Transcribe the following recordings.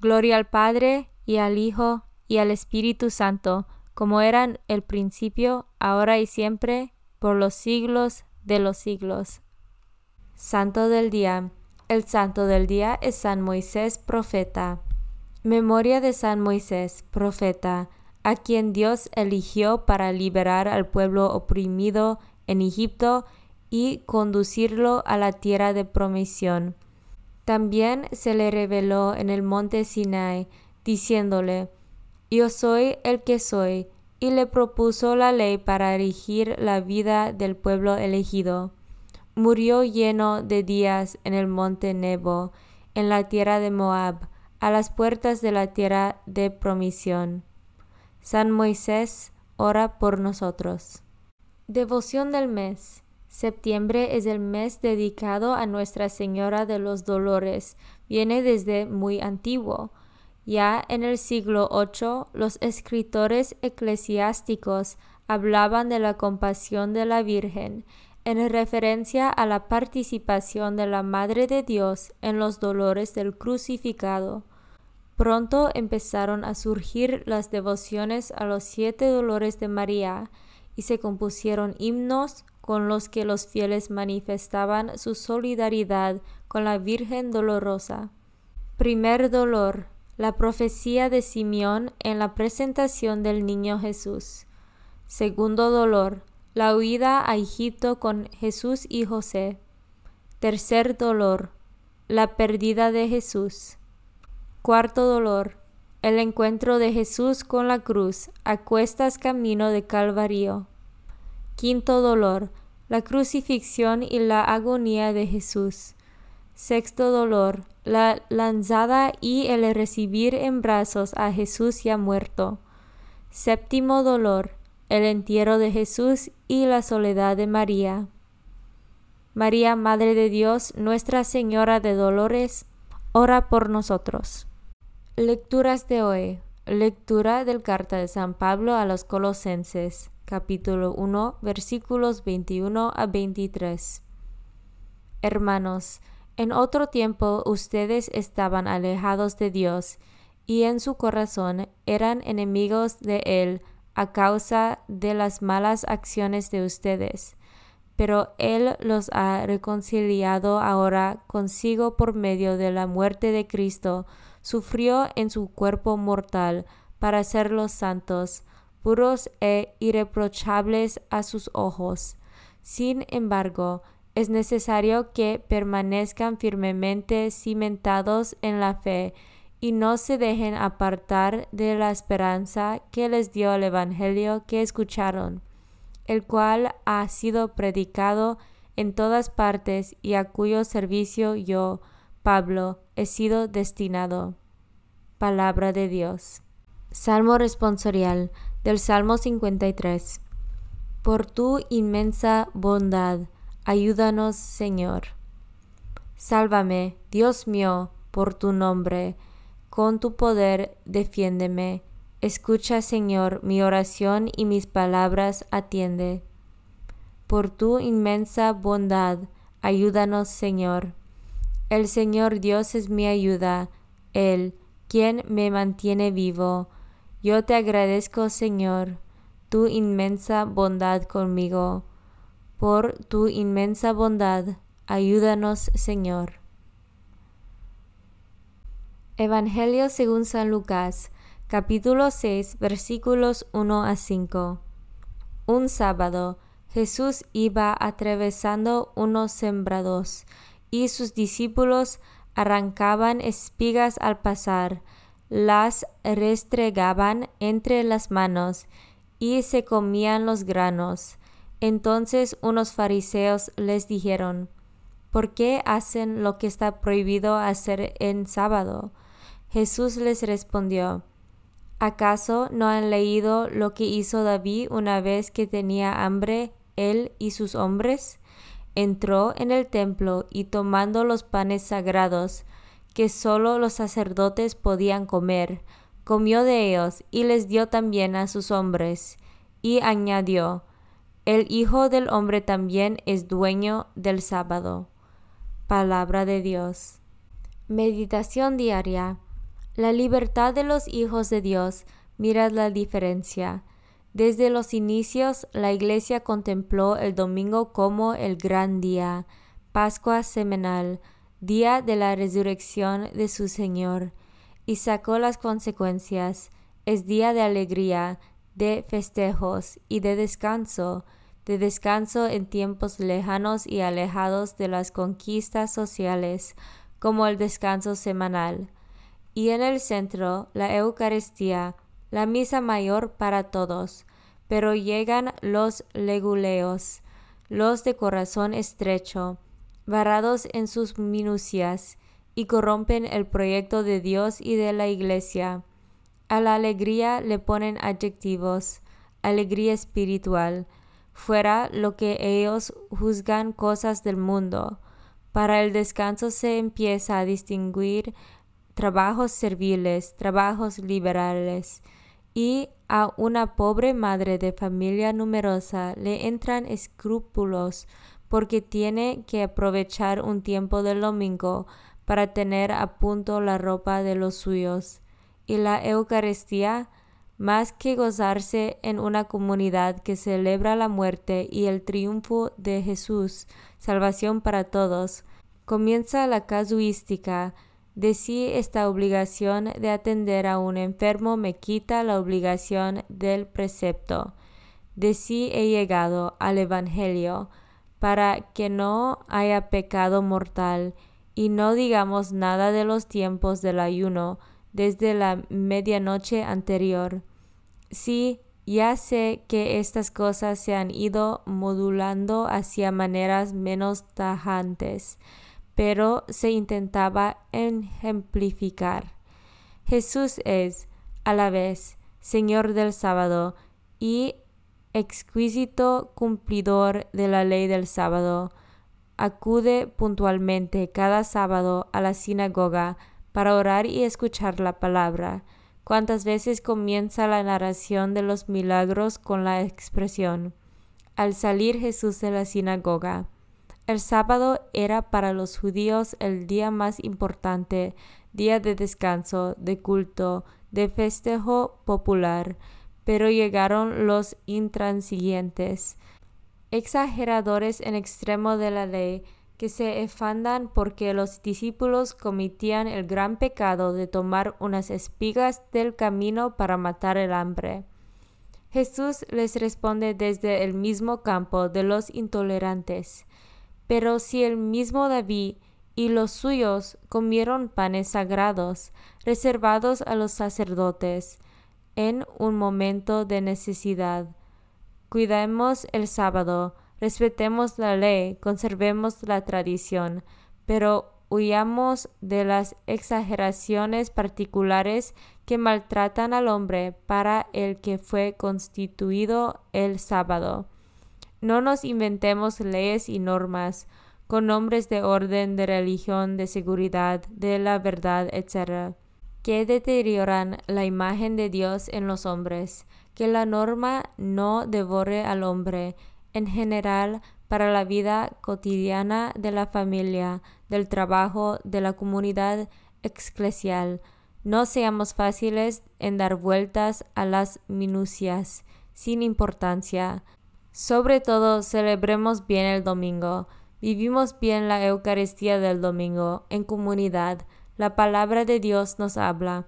Gloria al Padre y al Hijo y al Espíritu Santo, como eran el principio, ahora y siempre, por los siglos de los siglos. Santo del Día. El Santo del Día es San Moisés, profeta. Memoria de San Moisés, profeta, a quien Dios eligió para liberar al pueblo oprimido en Egipto y conducirlo a la tierra de promisión también se le reveló en el monte Sinai, diciéndole, Yo soy el que soy, y le propuso la ley para erigir la vida del pueblo elegido. Murió lleno de días en el monte Nebo, en la tierra de Moab, a las puertas de la tierra de promisión. San Moisés, ora por nosotros. Devoción del mes. Septiembre es el mes dedicado a Nuestra Señora de los Dolores. Viene desde muy antiguo. Ya en el siglo VIII los escritores eclesiásticos hablaban de la compasión de la Virgen en referencia a la participación de la Madre de Dios en los dolores del crucificado. Pronto empezaron a surgir las devociones a los siete dolores de María y se compusieron himnos, con los que los fieles manifestaban su solidaridad con la Virgen Dolorosa. Primer dolor. La profecía de Simeón en la presentación del niño Jesús. Segundo dolor. La huida a Egipto con Jesús y José. Tercer dolor. La pérdida de Jesús. Cuarto dolor. El encuentro de Jesús con la cruz a cuestas camino de Calvario. Quinto dolor la crucifixión y la agonía de Jesús. Sexto dolor, la lanzada y el recibir en brazos a Jesús ya muerto. Séptimo dolor, el entierro de Jesús y la soledad de María. María, Madre de Dios, Nuestra Señora de Dolores, ora por nosotros. Lecturas de hoy. Lectura del carta de San Pablo a los Colosenses capítulo 1, versículos 21 a 23. Hermanos, en otro tiempo ustedes estaban alejados de Dios, y en su corazón eran enemigos de Él a causa de las malas acciones de ustedes. pero Él los ha reconciliado ahora consigo por medio de la muerte de Cristo, sufrió en su cuerpo mortal para hacerlos santos, puros e irreprochables a sus ojos. Sin embargo, es necesario que permanezcan firmemente cimentados en la fe y no se dejen apartar de la esperanza que les dio el Evangelio que escucharon el cual ha sido predicado en todas partes y a cuyo servicio yo, Pablo, he sido destinado. Palabra de Dios. Salmo responsorial del Salmo 53. Por tu inmensa bondad, ayúdanos, Señor. Sálvame, Dios mío, por tu nombre, con tu poder defiéndeme Escucha, Señor, mi oración y mis palabras atiende. Por tu inmensa bondad, ayúdanos, Señor. El Señor Dios es mi ayuda, Él, quien me mantiene vivo. Yo te agradezco, Señor, tu inmensa bondad conmigo. Por tu inmensa bondad, ayúdanos, Señor. Evangelio según San Lucas capítulo 6, versículos 1 a 5. Un sábado, Jesús iba atravesando unos sembrados, y sus discípulos arrancaban espigas al pasar, las restregaban entre las manos, y se comían los granos. Entonces unos fariseos les dijeron, ¿Por qué hacen lo que está prohibido hacer en sábado? Jesús les respondió, ¿Acaso no han leído lo que hizo David una vez que tenía hambre él y sus hombres? Entró en el templo y tomando los panes sagrados, que sólo los sacerdotes podían comer, comió de ellos y les dio también a sus hombres. Y añadió, El Hijo del Hombre también es dueño del sábado. Palabra de Dios. Meditación diaria. La libertad de los hijos de Dios, mirad la diferencia. Desde los inicios, la Iglesia contempló el domingo como el gran día, Pascua semanal, día de la resurrección de su Señor, y sacó las consecuencias. Es día de alegría, de festejos y de descanso, de descanso en tiempos lejanos y alejados de las conquistas sociales, como el descanso semanal y en el centro la Eucaristía, la misa mayor para todos. Pero llegan los leguleos, los de corazón estrecho, varados en sus minucias, y corrompen el proyecto de Dios y de la Iglesia. A la alegría le ponen adjetivos, alegría espiritual, fuera lo que ellos juzgan cosas del mundo. Para el descanso se empieza a distinguir trabajos serviles, trabajos liberales, y a una pobre madre de familia numerosa le entran escrúpulos porque tiene que aprovechar un tiempo del domingo para tener a punto la ropa de los suyos. Y la Eucaristía, más que gozarse en una comunidad que celebra la muerte y el triunfo de Jesús, salvación para todos, comienza la casuística, de sí esta obligación de atender a un enfermo me quita la obligación del precepto. De sí he llegado al Evangelio para que no haya pecado mortal y no digamos nada de los tiempos del ayuno desde la medianoche anterior. Sí, ya sé que estas cosas se han ido modulando hacia maneras menos tajantes, pero se intentaba ejemplificar. Jesús es, a la vez, Señor del sábado y exquisito cumplidor de la ley del sábado. Acude puntualmente cada sábado a la sinagoga para orar y escuchar la palabra. Cuántas veces comienza la narración de los milagros con la expresión, al salir Jesús de la sinagoga. El sábado era para los judíos el día más importante, día de descanso, de culto, de festejo popular, pero llegaron los intransigentes, exageradores en extremo de la ley, que se efandan porque los discípulos cometían el gran pecado de tomar unas espigas del camino para matar el hambre. Jesús les responde desde el mismo campo de los intolerantes. Pero si el mismo David y los suyos comieron panes sagrados, reservados a los sacerdotes, en un momento de necesidad, cuidemos el sábado, Respetemos la ley, conservemos la tradición, pero huyamos de las exageraciones particulares que maltratan al hombre para el que fue constituido el sábado. No nos inventemos leyes y normas con nombres de orden, de religión, de seguridad, de la verdad, etc., que deterioran la imagen de Dios en los hombres, que la norma no devore al hombre, en general para la vida cotidiana de la familia, del trabajo, de la comunidad eclesial. No seamos fáciles en dar vueltas a las minucias, sin importancia. Sobre todo, celebremos bien el domingo. Vivimos bien la Eucaristía del domingo en comunidad. La palabra de Dios nos habla.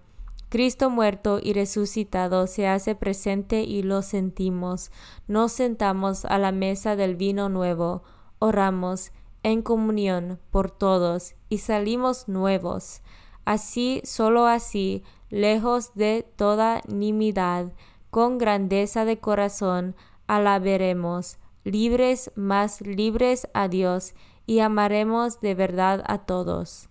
Cristo muerto y resucitado se hace presente y lo sentimos. Nos sentamos a la mesa del vino nuevo, oramos en comunión por todos y salimos nuevos. Así, solo así, lejos de toda nimidad, con grandeza de corazón, alabaremos, libres más libres a Dios, y amaremos de verdad a todos.